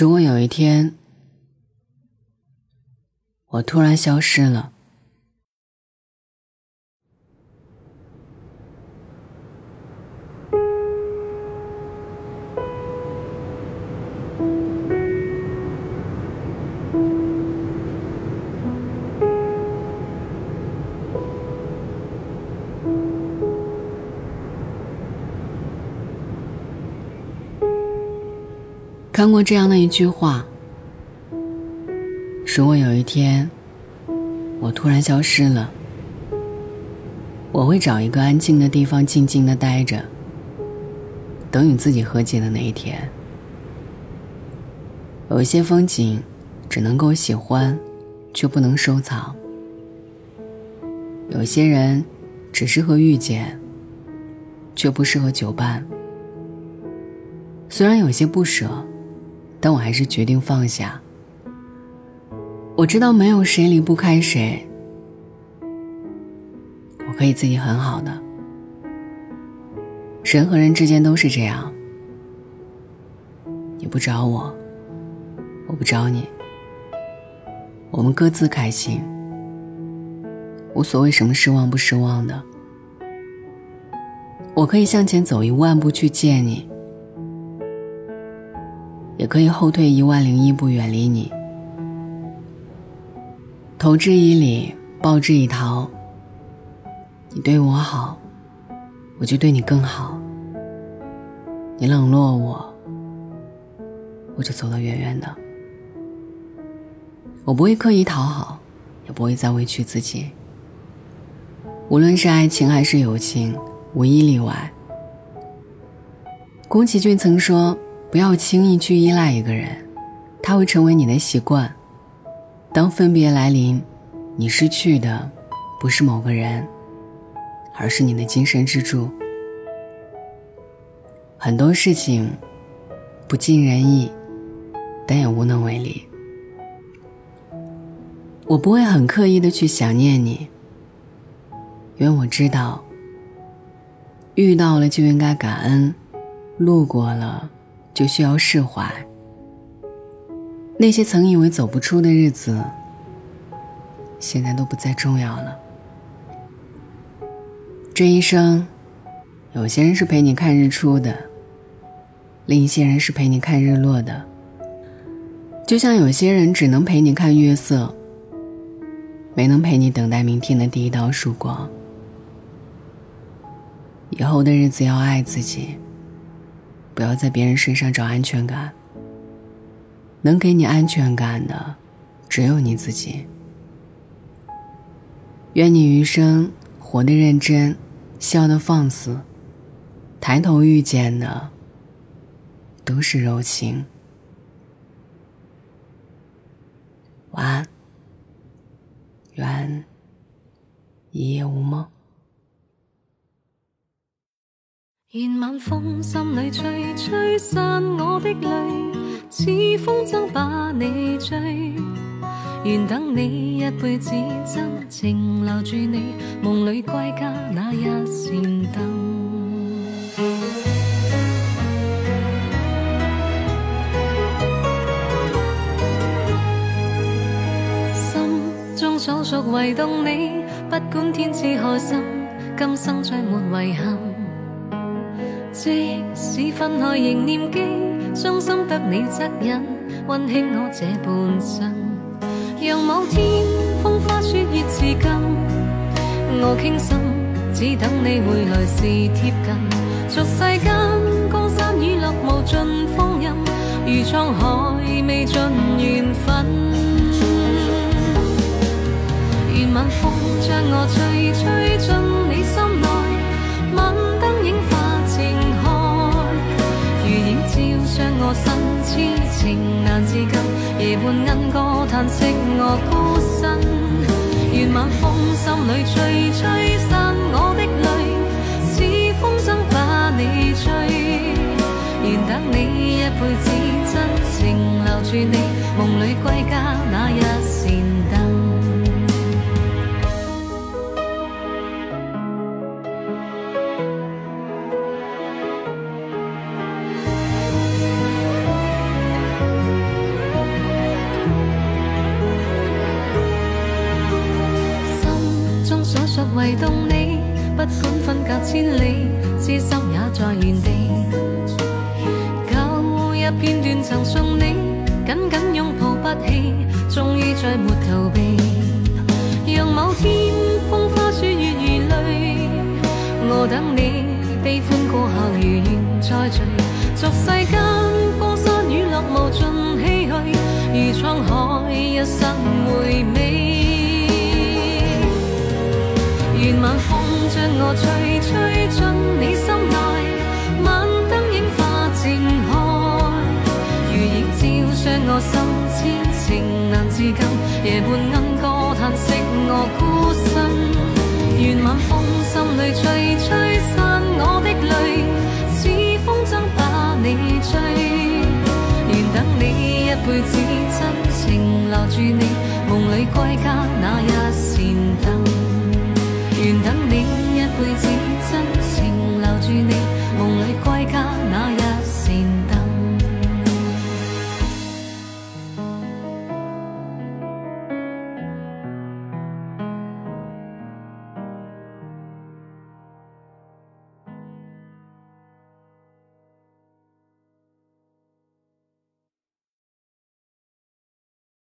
如果有一天我突然消失了。看过这样的一句话：如果有一天我突然消失了，我会找一个安静的地方静静的待着，等与自己和解的那一天。有一些风景只能够喜欢，却不能收藏；有些人只适合遇见，却不适合久伴。虽然有些不舍。但我还是决定放下。我知道没有谁离不开谁，我可以自己很好的。人和人之间都是这样，你不找我，我不找你，我们各自开心，无所谓什么失望不失望的。我可以向前走一万步去见你。也可以后退一万零一步远离你，投之以礼，报之以桃。你对我好，我就对你更好；你冷落我，我就走得远远的。我不会刻意讨好，也不会再委屈自己。无论是爱情还是友情，无一例外。宫崎骏曾说。不要轻易去依赖一个人，他会成为你的习惯。当分别来临，你失去的不是某个人，而是你的精神支柱。很多事情不尽人意，但也无能为力。我不会很刻意的去想念你，因为我知道，遇到了就应该感恩，路过了。就需要释怀。那些曾以为走不出的日子，现在都不再重要了。这一生，有些人是陪你看日出的，另一些人是陪你看日落的。就像有些人只能陪你看月色，没能陪你等待明天的第一道曙光。以后的日子要爱自己。不要在别人身上找安全感。能给你安全感的，只有你自己。愿你余生活得认真，笑得放肆，抬头遇见的都是柔情。晚安，愿一夜无梦。愿晚风心里吹，吹散我的泪，似风筝把你追。愿等你一辈子真情留住你，梦里归家那一扇灯。心中所属唯动你，不管天知何深，今生再没遗憾。即使分开仍念记，伤心得你恻隐，温馨我这半生。让某天风花雪月似金，我倾心，只等你回来时贴近。俗世间江山雨落无尽风韵，如沧海未尽缘分。愿晚风将我吹，吹进我心痴情难自禁，夜半莺歌叹息我孤身。愿晚风心里吹，吹散我的泪，似风筝把你追。愿等你一辈子真情留住你，梦里归家那一时唯动你，不管分隔千里，痴心也在原地。旧日片段曾送你，紧紧拥抱不弃，终于再没逃避。让某天风花雪月如泪，我等你悲欢过后如愿再聚。俗世间江山雨落无尽唏嘘，如沧海一生回味。晚风将我吹，吹进你心内，晚灯映花正开，如影照伤我心，痴情难自禁，夜半莺歌叹息我孤身。愿晚风心里吹，吹散我的泪，一辈子，真情留住你，梦里归家那日。